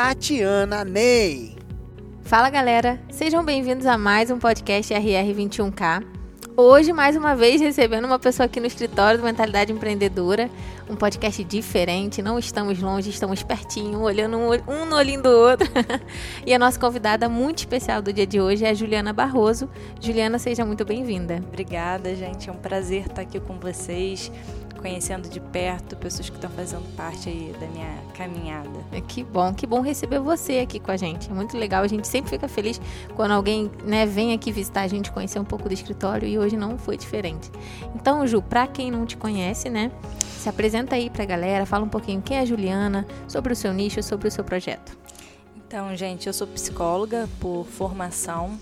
Tatiana Ney. Fala galera, sejam bem-vindos a mais um podcast RR21K. Hoje, mais uma vez, recebendo uma pessoa aqui no escritório do Mentalidade Empreendedora, um podcast diferente, não estamos longe, estamos pertinho, olhando um, no olhinho do outro. e a nossa convidada muito especial do dia de hoje é a Juliana Barroso. Juliana, seja muito bem-vinda. Obrigada, gente, é um prazer estar aqui com vocês conhecendo de perto pessoas que estão fazendo parte aí da minha caminhada. É, que bom, que bom receber você aqui com a gente. É muito legal. A gente sempre fica feliz quando alguém né, vem aqui visitar a gente, conhecer um pouco do escritório e hoje não foi diferente. Então, Ju, para quem não te conhece, né, se apresenta aí para a galera, fala um pouquinho quem é a Juliana, sobre o seu nicho, sobre o seu projeto. Então, gente, eu sou psicóloga por formação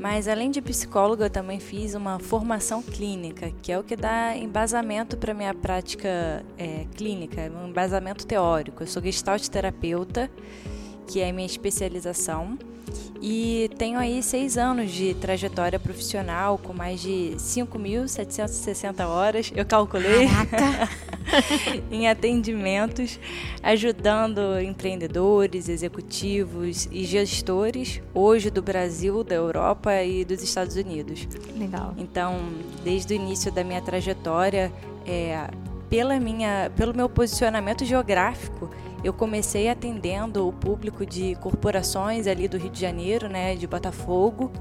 mas além de psicóloga, eu também fiz uma formação clínica, que é o que dá embasamento para minha prática é, clínica, um embasamento teórico. Eu sou gestalt terapeuta, que é a minha especialização. E tenho aí seis anos de trajetória profissional, com mais de 5.760 horas, eu calculei, em atendimentos, ajudando empreendedores, executivos e gestores, hoje do Brasil, da Europa e dos Estados Unidos. Legal. Então, desde o início da minha trajetória, é, pela minha, pelo meu posicionamento geográfico, eu comecei atendendo o público de corporações ali do Rio de Janeiro, né, de Botafogo.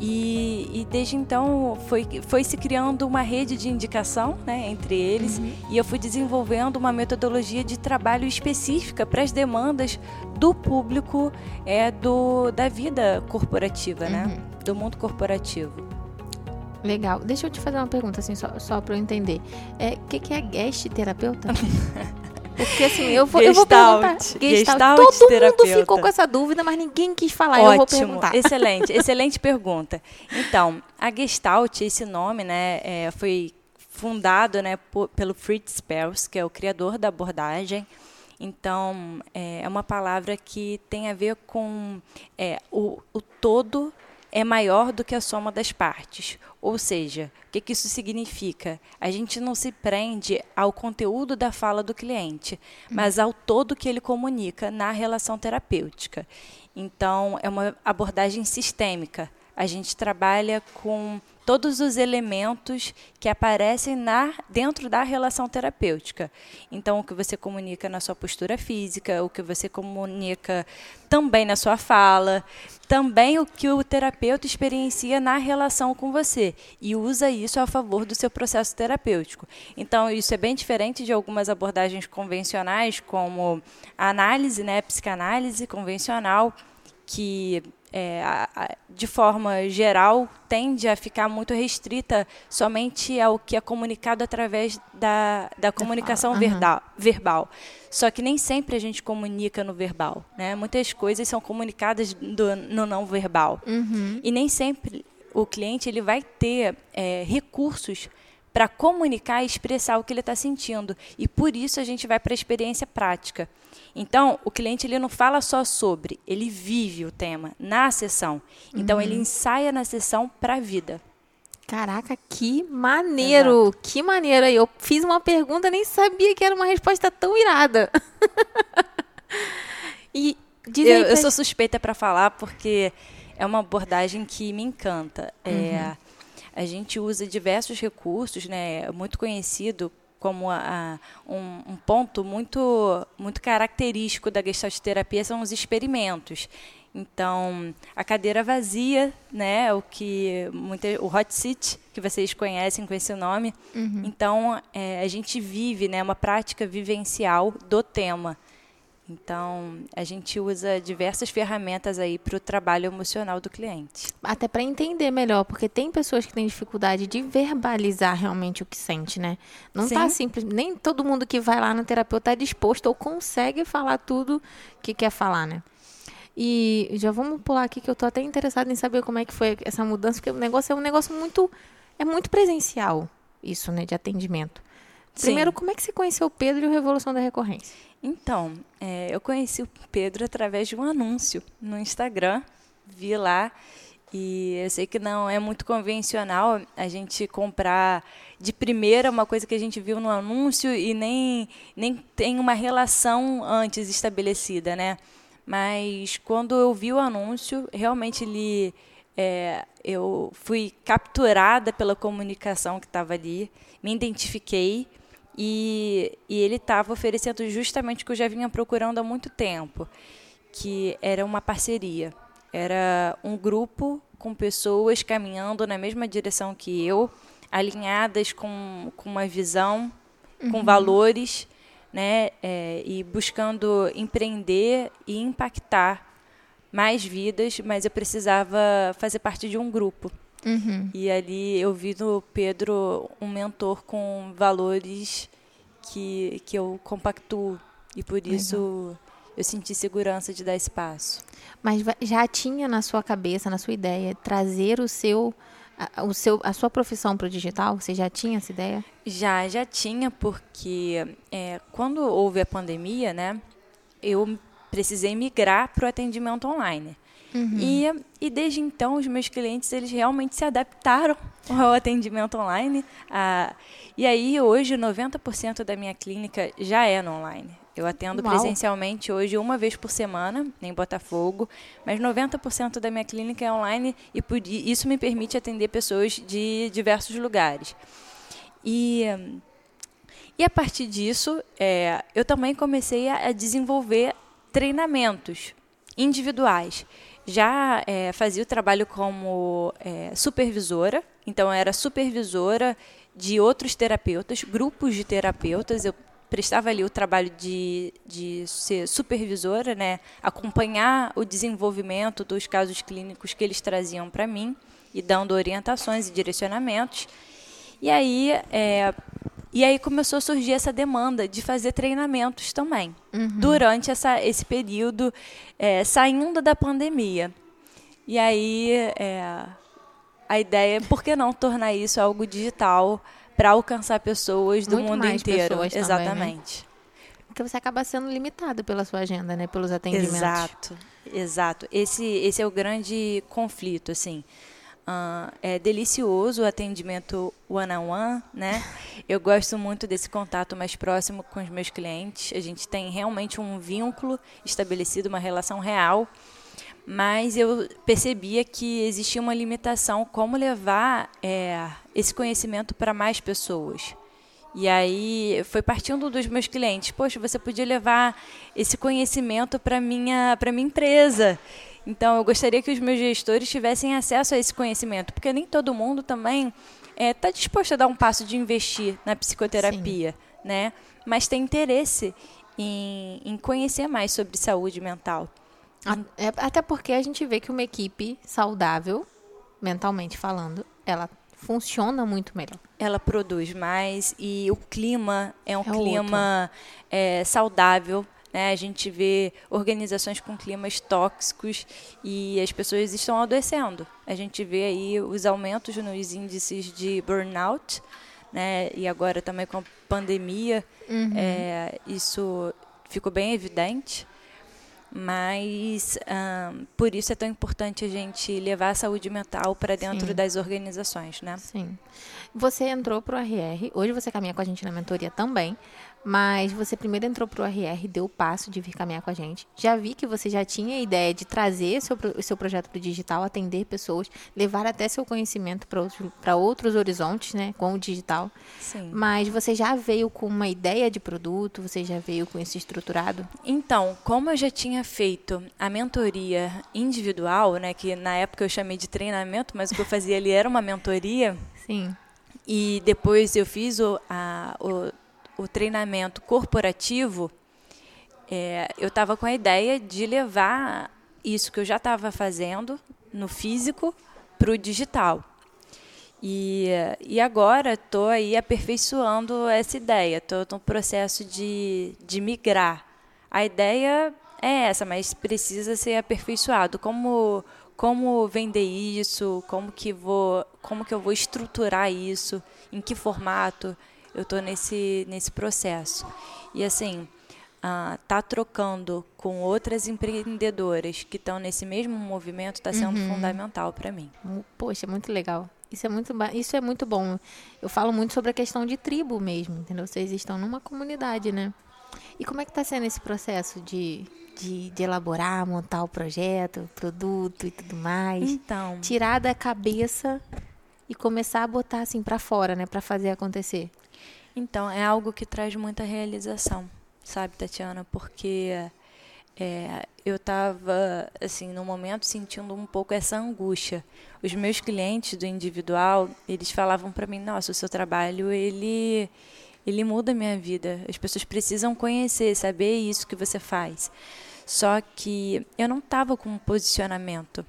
E, e desde então foi, foi se criando uma rede de indicação né, entre eles uhum. e eu fui desenvolvendo uma metodologia de trabalho específica para as demandas do público é, do, da vida corporativa, né, uhum. né, do mundo corporativo. Legal. Deixa eu te fazer uma pergunta, assim, só, só para eu entender. O é, que, que é guest terapeuta? Porque assim, eu vou, eu vou perguntar. Gestalt, Gestalt Todo terapeuta. mundo ficou com essa dúvida, mas ninguém quis falar. Ótimo, eu vou perguntar. Excelente, excelente pergunta. Então, a Gestalt, esse nome, né, é, foi fundado, né, por, pelo Fritz Perls, que é o criador da abordagem. Então, é, é uma palavra que tem a ver com é, o, o todo é maior do que a soma das partes. Ou seja, o que, isso significa? A gente não se prende ao conteúdo da fala do cliente, mas ao todo que ele comunica na relação terapêutica. Então, é uma abordagem sistêmica. A gente trabalha com todos os elementos que aparecem na, dentro da relação terapêutica. Então, o que você comunica na sua postura física, o que você comunica também na sua fala, também o que o terapeuta experiencia na relação com você e usa isso a favor do seu processo terapêutico. Então, isso é bem diferente de algumas abordagens convencionais, como a análise, né, a psicanálise convencional, que é, a, de forma geral, tende a ficar muito restrita somente ao que é comunicado através da, da comunicação verbal, verbal. Só que nem sempre a gente comunica no verbal. Né? Muitas coisas são comunicadas do, no não verbal. Uhum. E nem sempre o cliente ele vai ter é, recursos para comunicar e expressar o que ele está sentindo. E por isso a gente vai para a experiência prática. Então, o cliente ele não fala só sobre, ele vive o tema na sessão. Então, uhum. ele ensaia na sessão para a vida. Caraca, que maneiro! Exato. Que maneiro aí. Eu fiz uma pergunta, nem sabia que era uma resposta tão irada. e eu, eu sou suspeita para falar porque é uma abordagem que me encanta. É, uhum. É, a gente usa diversos recursos, né? Muito conhecido como a, a, um, um, ponto muito, muito característico da gestalt terapia são os experimentos. Então, a cadeira vazia, né, o que muita, o hot seat, que vocês conhecem com esse nome. Uhum. Então, é, a gente vive, né, uma prática vivencial do tema. Então, a gente usa diversas ferramentas aí para o trabalho emocional do cliente. Até para entender melhor, porque tem pessoas que têm dificuldade de verbalizar realmente o que sente, né? Não está simples, nem todo mundo que vai lá no terapeuta está disposto ou consegue falar tudo que quer falar, né? E já vamos pular aqui que eu tô até interessada em saber como é que foi essa mudança, porque o negócio é um negócio muito é muito presencial, isso, né, de atendimento. Primeiro, Sim. como é que você conheceu o Pedro e o Revolução da Recorrência? Então, é, eu conheci o Pedro através de um anúncio no Instagram, vi lá, e eu sei que não é muito convencional a gente comprar de primeira uma coisa que a gente viu no anúncio e nem, nem tem uma relação antes estabelecida, né? Mas quando eu vi o anúncio, realmente ele, é, eu fui capturada pela comunicação que estava ali, me identifiquei e, e ele estava oferecendo justamente o que eu já vinha procurando há muito tempo, que era uma parceria. Era um grupo com pessoas caminhando na mesma direção que eu, alinhadas com, com uma visão, com valores, né, é, e buscando empreender e impactar mais vidas, mas eu precisava fazer parte de um grupo. E ali eu vi no Pedro um mentor com valores que, que eu compactuo. E por isso eu senti segurança de dar espaço. Mas já tinha na sua cabeça, na sua ideia, trazer o seu a, o seu, a sua profissão para o digital? Você já tinha essa ideia? Já, já tinha, porque é, quando houve a pandemia, né, eu precisei migrar para o atendimento online. E, e desde então, os meus clientes, eles realmente se adaptaram ao atendimento online. Ah, e aí, hoje, 90% da minha clínica já é no online. Eu atendo Uau. presencialmente hoje uma vez por semana, em Botafogo, mas 90% da minha clínica é online e isso me permite atender pessoas de diversos lugares. E, e a partir disso, é, eu também comecei a, a desenvolver treinamentos individuais. Já é, fazia o trabalho como é, supervisora, então era supervisora de outros terapeutas, grupos de terapeutas. Eu prestava ali o trabalho de, de ser supervisora, né, acompanhar o desenvolvimento dos casos clínicos que eles traziam para mim e dando orientações e direcionamentos. E aí, é, e aí começou a surgir essa demanda de fazer treinamentos também, durante essa, esse período, é, saindo da pandemia. E aí, é, a ideia é, por que não tornar isso algo digital para alcançar pessoas do Muito mundo inteiro? pessoas também, né? Exatamente. Porque você acaba sendo limitado pela sua agenda, né? Pelos atendimentos. Exato, exato. Esse, esse é o grande conflito, assim. Ah, é delicioso o atendimento one-on-one, né? Eu gosto muito desse contato mais próximo com os meus clientes. A gente tem realmente um vínculo estabelecido, uma relação real. Mas eu percebia que existia uma limitação como levar é, esse conhecimento para mais pessoas. E aí foi partindo dos meus clientes, poxa, você podia levar esse conhecimento para minha para minha empresa. Então eu gostaria que os meus gestores tivessem acesso a esse conhecimento, porque nem todo mundo também está disposto a dar um passo de investir na psicoterapia, né? Mas tem interesse em, em conhecer mais sobre saúde mental. É- até porque a gente vê que uma equipe saudável, mentalmente falando, ela funciona muito melhor. ela produz mais e o clima é um É clima é, saudável. Né? A gente vê organizações com climas tóxicos e as pessoas estão adoecendo. A gente vê aí os aumentos nos índices de burnout, né? e agora também com a pandemia, é, isso ficou bem evidente. Mas ahn, por isso é tão importante a gente levar a saúde mental para dentro Sim. das organizações, né? Sim. Você entrou pro RR, hoje você caminha com a gente na mentoria também, mas você primeiro entrou pro RR, deu o passo de vir caminhar com a gente. Já vi que você já tinha a ideia de trazer seu, seu projeto pro digital, atender pessoas, levar até seu conhecimento para outros, pra outros horizontes, né, com o digital. Sim. Mas você já veio com uma ideia de produto, você já veio com isso estruturado? Então, como eu já tinha feito a mentoria individual, né, que na época eu chamei de treinamento, mas o que eu fazia ali era uma mentoria, Sim. E depois eu fiz o, a- o, o treinamento corporativo, é, eu estava com a ideia de levar isso que eu já estava fazendo no físico para o digital. E, e agora estou aí aperfeiçoando essa ideia, estou no processo de, de migrar. A ideia é essa, mas precisa ser aperfeiçoado. Como como vender isso, como que vou, como que eu vou estruturar isso, em que formato eu estou nesse nesse processo. E assim, uh, tá trocando com outras empreendedoras que estão nesse mesmo movimento está sendo uhum. fundamental para mim. Poxa, muito legal. Isso é muito, isso é muito bom. Eu falo muito sobre a questão de tribo mesmo, entendeu? Vocês estão numa comunidade, né? E como é que está sendo esse processo de, de, de, elaborar, montar o projeto, produto e tudo mais? Então, tirar da cabeça e começar a botar assim para fora, né, para fazer acontecer. Então, é algo que traz muita realização, sabe, Tatiana, porque é, eu estava, assim, no momento sentindo um pouco essa angústia. Os meus clientes do individual, eles falavam para mim, nossa, o seu trabalho, ele, ele muda a minha vida. As pessoas precisam conhecer, saber isso que você faz. Só que eu não estava com um posicionamento.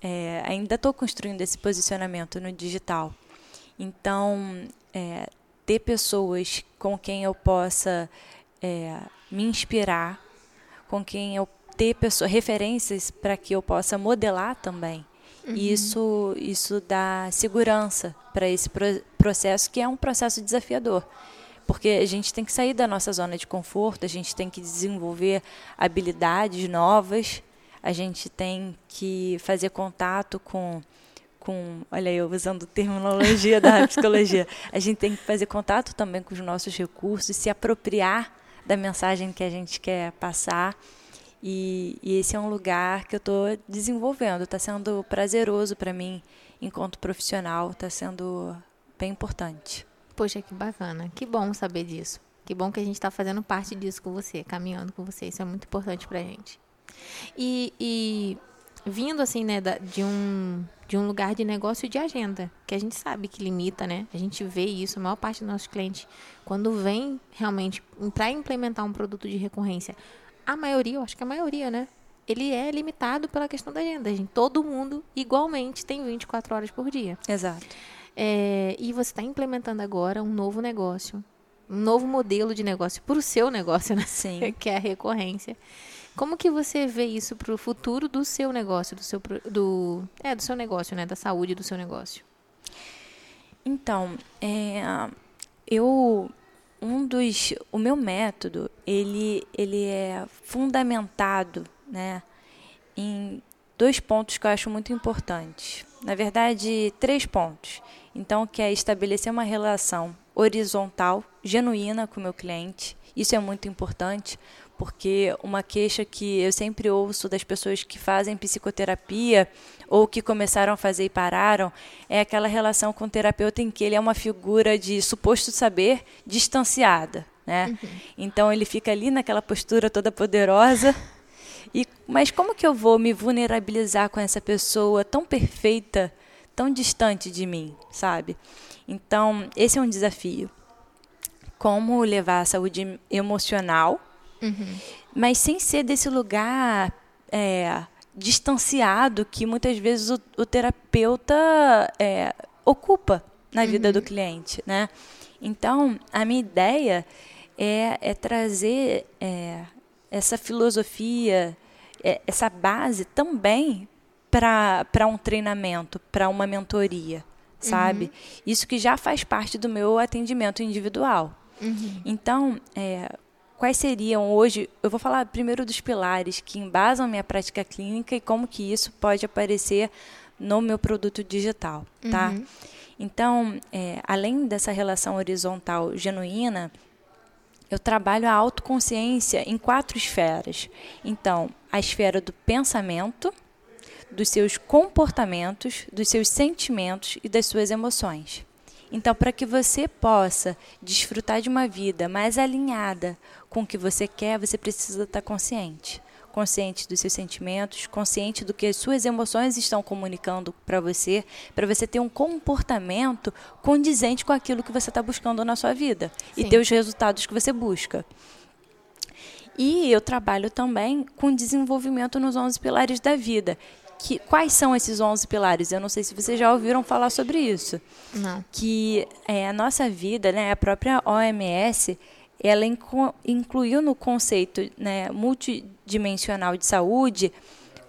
É, ainda estou construindo esse posicionamento no digital. Então, é, ter pessoas com quem eu possa é, me inspirar, com quem eu ter pessoas, referências para que eu possa modelar também. Uhum. Isso, isso dá segurança para esse pro processo, que é um processo desafiador. Porque a gente tem que sair da nossa zona de conforto, a gente tem que desenvolver habilidades novas, a gente tem que fazer contato com com, olha eu usando terminologia da psicologia, a gente tem que fazer contato também com os nossos recursos, se apropriar da mensagem que a gente quer passar. E, e esse é um lugar que eu estou desenvolvendo, está sendo prazeroso para mim enquanto profissional, está sendo bem importante. Poxa, que bacana, que bom saber disso. Que bom que a gente está fazendo parte disso com você, caminhando com você. Isso é muito importante para a gente. E, e vindo assim, né, de um de um lugar de negócio de agenda, que a gente sabe que limita, né? A gente vê isso, a maior parte dos nossos clientes, quando vem realmente para implementar um produto de recorrência, a maioria, eu acho que a maioria, né? Ele é limitado pela questão da agenda. Gente, todo mundo, igualmente, tem 24 horas por dia. Exato. É, e você está implementando agora um novo negócio, um novo modelo de negócio para o seu negócio, né? Sim. que é a recorrência. Como que você vê isso para o futuro do seu negócio, do seu do é do seu negócio, né, da saúde do seu negócio? Então, é, eu um dos o meu método ele ele é fundamentado, né, em dois pontos que eu acho muito importantes. Na verdade, três pontos. Então, que é estabelecer uma relação horizontal, genuína com o meu cliente. Isso é muito importante, porque uma queixa que eu sempre ouço das pessoas que fazem psicoterapia ou que começaram a fazer e pararam é aquela relação com o terapeuta em que ele é uma figura de suposto saber distanciada, né? Uhum. Então ele fica ali naquela postura toda poderosa. E mas como que eu vou me vulnerabilizar com essa pessoa tão perfeita, tão distante de mim, sabe? Então, esse é um desafio. Como levar a saúde emocional Uhum. Mas sem ser desse lugar é, distanciado que muitas vezes o, o terapeuta é, ocupa na vida uhum. do cliente, né? Então, a minha ideia é, é trazer é, essa filosofia, é, essa base também para um treinamento, para uma mentoria, sabe? Uhum. Isso que já faz parte do meu atendimento individual. Uhum. Então, é, quais seriam hoje, eu vou falar primeiro dos pilares que embasam minha prática clínica e como que isso pode aparecer no meu produto digital, tá? Uhum. Então, é, além dessa relação horizontal genuína, eu trabalho a autoconsciência em quatro esferas. Então, a esfera do pensamento, dos seus comportamentos, dos seus sentimentos e das suas emoções. Então, para que você possa desfrutar de uma vida mais alinhada com o que você quer, você precisa estar consciente. Consciente dos seus sentimentos, consciente do que as suas emoções estão comunicando para você, para você ter um comportamento condizente com aquilo que você está buscando na sua vida Sim. e ter os resultados que você busca. E eu trabalho também com desenvolvimento nos 11 pilares da vida, que, quais são esses 11 pilares? Eu não sei se vocês já ouviram falar sobre isso. Não. Que é, a nossa vida, né, a própria OMS, ela incluiu no conceito né, multidimensional de saúde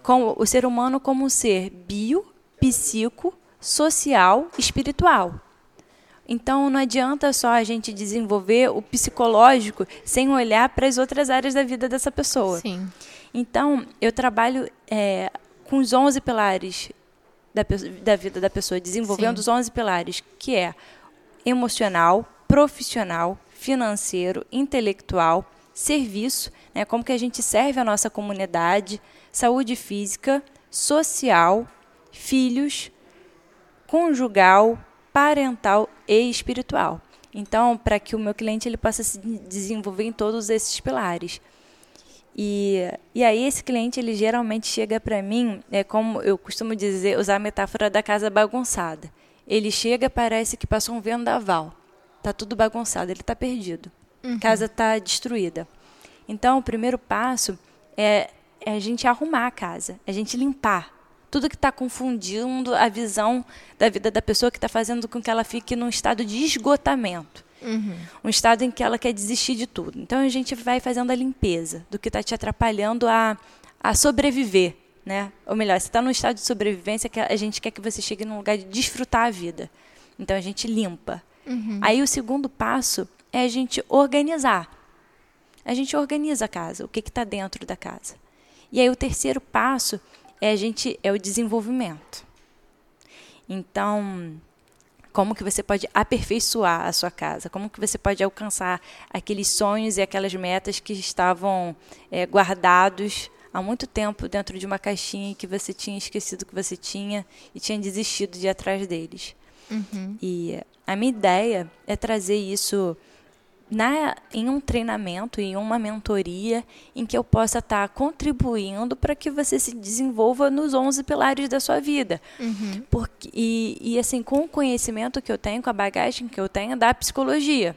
com o ser humano como um ser bio, psico, social, espiritual. Então não adianta só a gente desenvolver o psicológico sem olhar para as outras áreas da vida dessa pessoa. Sim. Então eu trabalho é, com os 11 pilares da, da vida da pessoa, desenvolvendo Sim. os 11 pilares, que é emocional, profissional, financeiro, intelectual, serviço, né, como que a gente serve a nossa comunidade, saúde física, social, filhos, conjugal, parental e espiritual. Então, para que o meu cliente ele possa se desenvolver em todos esses pilares. E, e aí esse cliente ele geralmente chega para mim, é como eu costumo dizer, usar a metáfora da casa bagunçada. Ele chega parece que passou um vendaval. Tá tudo bagunçado, ele está perdido. Uhum. A casa está destruída. Então, o primeiro passo é, é a gente arrumar a casa, a gente limpar tudo que está confundindo a visão da vida da pessoa, que está fazendo com que ela fique num estado de esgotamento. Uhum. Um estado em que ela quer desistir de tudo. Então a gente vai fazendo a limpeza do que está te atrapalhando a, a sobreviver. Né? Ou melhor, você está num estado de sobrevivência que a gente quer que você chegue num lugar de desfrutar a vida. Então a gente limpa. Uhum. Aí o segundo passo é a gente organizar. A gente organiza a casa, o que está dentro da casa. E aí o terceiro passo é a gente é o desenvolvimento. Então, como que você pode aperfeiçoar a sua casa? Como que você pode alcançar aqueles sonhos e aquelas metas que estavam é, guardados há muito tempo dentro de uma caixinha que você tinha esquecido que você tinha e tinha desistido de ir atrás deles? Uhum. E a minha ideia é trazer isso na, em um treinamento, em uma mentoria, em que eu possa estar tá contribuindo para que você se desenvolva nos 11 pilares da sua vida. Uhum. Porque, e, e, assim, com o conhecimento que eu tenho, com a bagagem que eu tenho da psicologia.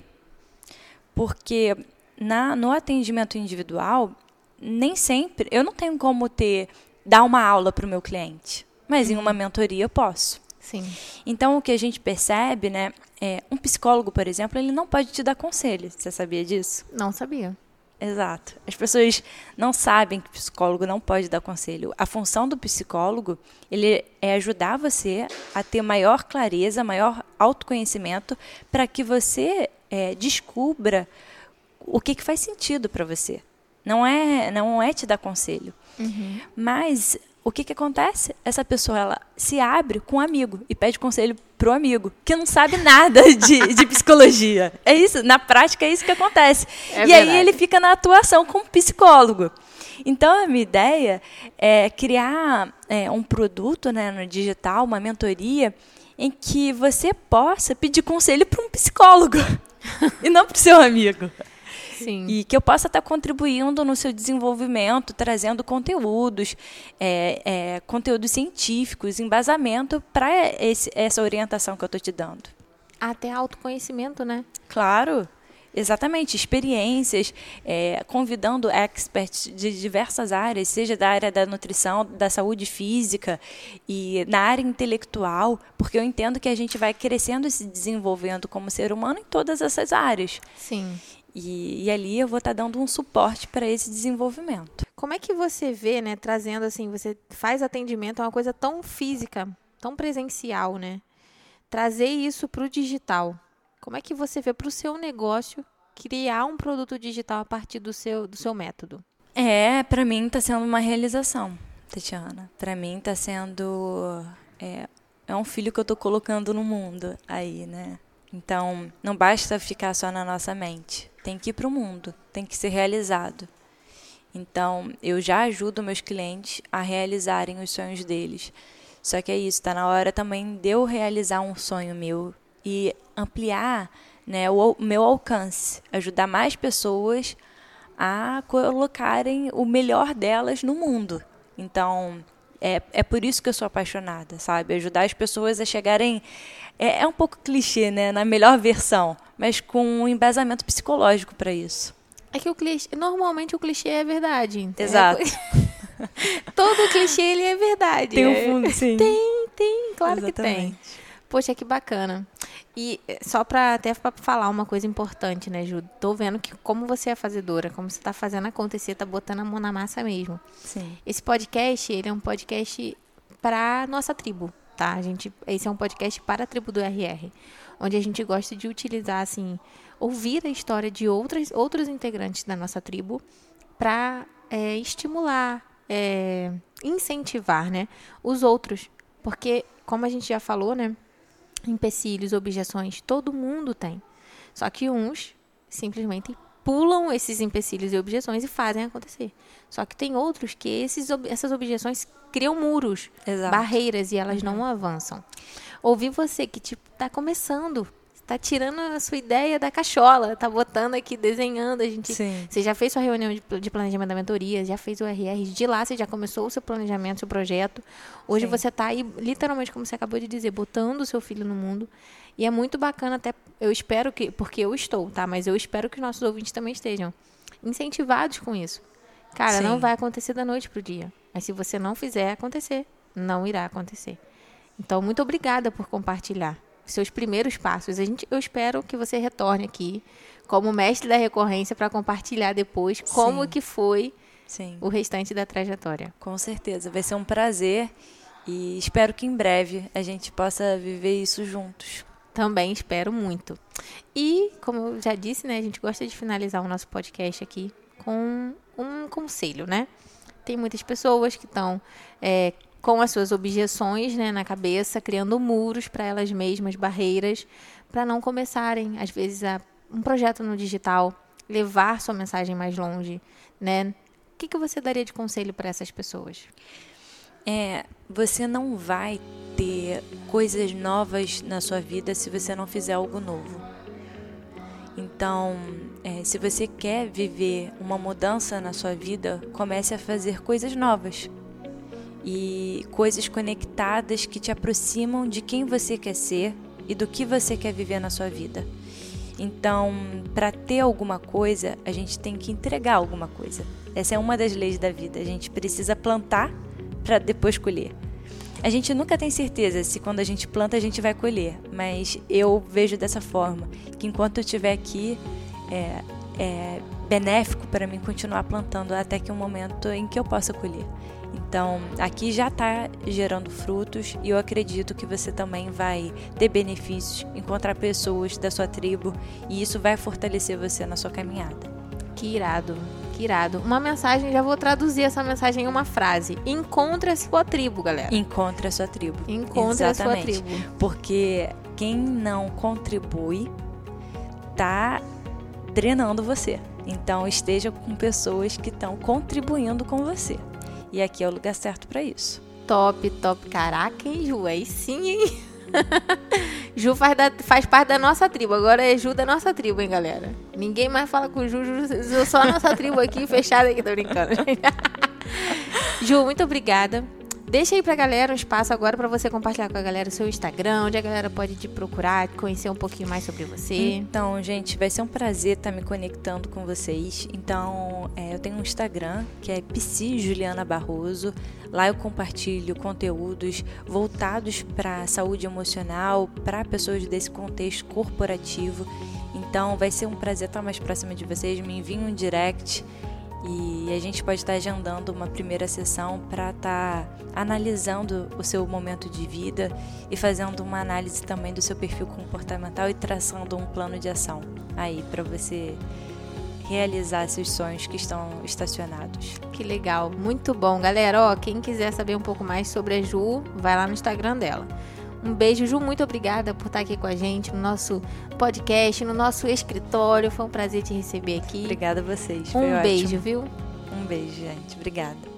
Porque na, no atendimento individual, nem sempre, eu não tenho como ter, dar uma aula para o meu cliente. Mas uhum. em uma mentoria eu posso. Sim. Então, o que a gente percebe, né, é, um psicólogo, por exemplo, ele não pode te dar conselho. Você sabia disso? Não sabia. Exato. As pessoas não sabem que o psicólogo não pode dar conselho. A função do psicólogo ele é ajudar você a ter maior clareza, maior autoconhecimento, para que você é, descubra o que, que faz sentido para você. Não é, não é te dar conselho. Uhum. Mas o que, que acontece? Essa pessoa ela se abre com um amigo e pede conselho pro amigo, que não sabe nada de, de psicologia. É isso, na prática é isso que acontece. É e verdade. aí ele fica na atuação como psicólogo. Então a minha ideia é criar é, um produto né, no digital, uma mentoria, em que você possa pedir conselho para um psicólogo e não para o seu amigo. Sim. E que eu possa estar contribuindo no seu desenvolvimento, trazendo conteúdos, é, é, conteúdos científicos, embasamento para essa orientação que eu estou te dando. Até autoconhecimento, né? Claro. Exatamente, experiências, é, convidando experts de diversas áreas, seja da área da nutrição, da saúde física e na área intelectual, porque eu entendo que a gente vai crescendo e se desenvolvendo como ser humano em todas essas áreas. Sim. E, e ali eu vou estar tá dando um suporte para esse desenvolvimento. Como é que você vê, né, trazendo assim, você faz atendimento, é uma coisa tão física, tão presencial, né? Trazer isso para o digital. Como é que você vê para o seu negócio criar um produto digital a partir do seu, do seu método? É, para mim está sendo uma realização, Tatiana. Para mim está sendo é, é um filho que eu estou colocando no mundo aí, né? Então, não basta ficar só na nossa mente tem que ir para o mundo, tem que ser realizado. Então, eu já ajudo meus clientes a realizarem os sonhos deles. Só que é isso, está na hora também de eu realizar um sonho meu e ampliar né, o meu alcance, ajudar mais pessoas a colocarem o melhor delas no mundo. Então, é, é por isso que eu sou apaixonada, sabe? Ajudar as pessoas a chegarem. É, é um pouco clichê, né? Na melhor versão, mas com um embasamento psicológico para isso. É que o clichê. Normalmente o clichê é verdade. Exato. Todo clichê ele é verdade. Tem um fundo, sim. Tem, tem, claro Exatamente. que tem. Poxa, que bacana. E eh, só para até pra falar uma coisa importante, né, Ju? Tô vendo que como você é fazedora, como você tá fazendo acontecer, tá botando a mão na massa mesmo. Sim. Esse podcast, ele é um podcast para nossa tribo, tá? A gente, esse é um podcast para a tribo do RR, onde a gente gosta de utilizar assim, ouvir a história de outras outros integrantes da nossa tribo para é, estimular, é, incentivar, né, os outros, porque como a gente já falou, né, empecilhos, objeções, todo mundo tem. Só que uns simplesmente pulam esses empecilhos e objeções e fazem acontecer. Só que tem outros que esses, essas objeções criam muros, Exato. barreiras e elas não avançam. Ouvir você que tipo tá começando, tá tirando a sua ideia da cachola, tá botando aqui, desenhando, a gente Sim. você já fez sua reunião de, de planejamento da mentoria, já fez o RR, de lá você já começou o seu planejamento, seu projeto. Hoje Sim. você está aí, literalmente, como você acabou de dizer, botando o seu filho no mundo. E é muito bacana, até eu espero que, porque eu estou, tá? Mas eu espero que os nossos ouvintes também estejam incentivados com isso. Cara, Sim. não vai acontecer da noite pro dia. Mas se você não fizer acontecer, não irá acontecer. Então, muito obrigada por compartilhar seus primeiros passos. A gente, eu espero que você retorne aqui como mestre da recorrência para compartilhar depois como Sim. que foi Sim. o restante da trajetória. Com certeza. Vai ser um prazer e espero que em breve a gente possa viver isso juntos. Também espero muito. E, como eu já disse, né, a gente gosta de finalizar o nosso podcast aqui com um conselho, né? Tem muitas pessoas que estão é, com as suas objeções né, na cabeça, criando muros para elas mesmas, barreiras, para não começarem, às vezes, a, um projeto no digital, levar sua mensagem mais longe, né? O que, que você daria de conselho para essas pessoas? É, você não vai ter coisas novas na sua vida se você não fizer algo novo. Então, é, se você quer viver uma mudança na sua vida, comece a fazer coisas novas e coisas conectadas que te aproximam de quem você quer ser e do que você quer viver na sua vida. Então, para ter alguma coisa, a gente tem que entregar alguma coisa. Essa é uma das leis da vida. A gente precisa plantar para depois colher. A gente nunca tem certeza se quando a gente planta a gente vai colher, mas eu vejo dessa forma que enquanto eu estiver aqui é, é benéfico para mim continuar plantando até que um momento em que eu possa colher. Então, aqui já está gerando frutos e eu acredito que você também vai ter benefícios, encontrar pessoas da sua tribo e isso vai fortalecer você na sua caminhada. Que irado, que irado. Uma mensagem, já vou traduzir essa mensagem em uma frase. Encontre a sua tribo, galera. Encontre a sua tribo. Encontre a sua Exatamente. tribo. Porque quem não contribui tá drenando você. Então esteja com pessoas que estão contribuindo com você. E aqui é o lugar certo para isso. Top, top. Caraca, hein, Ju? Aí sim, hein? Ju faz, da- faz parte da nossa tribo. Agora é Ju da nossa tribo, hein, galera? Ninguém mais fala com Ju. Ju, Ju só a nossa tribo aqui, fechada aqui, tô brincando. Ju, muito obrigada. Deixa aí pra galera um espaço agora pra você compartilhar com a galera o seu Instagram, onde a galera pode te procurar, conhecer um pouquinho mais sobre você. Então, gente, vai ser um prazer estar me conectando com vocês. Então, é, eu tenho um Instagram que é Psi Juliana Barroso. Lá eu compartilho conteúdos voltados para saúde emocional, para pessoas desse contexto corporativo. Então, vai ser um prazer estar mais próxima de vocês. Me enviem um direct e a gente pode estar agendando uma primeira sessão para estar analisando o seu momento de vida e fazendo uma análise também do seu perfil comportamental e traçando um plano de ação aí para você realizar seus sonhos que estão estacionados. Que legal, muito bom. Galera, ó, quem quiser saber um pouco mais sobre a Ju, vai lá no Instagram dela. Um beijo, Ju, muito obrigada por estar aqui com a gente no nosso podcast, no nosso escritório. Foi um prazer te receber aqui. Obrigada a vocês. Um ótimo. beijo, viu? Um beijo, gente. Obrigada.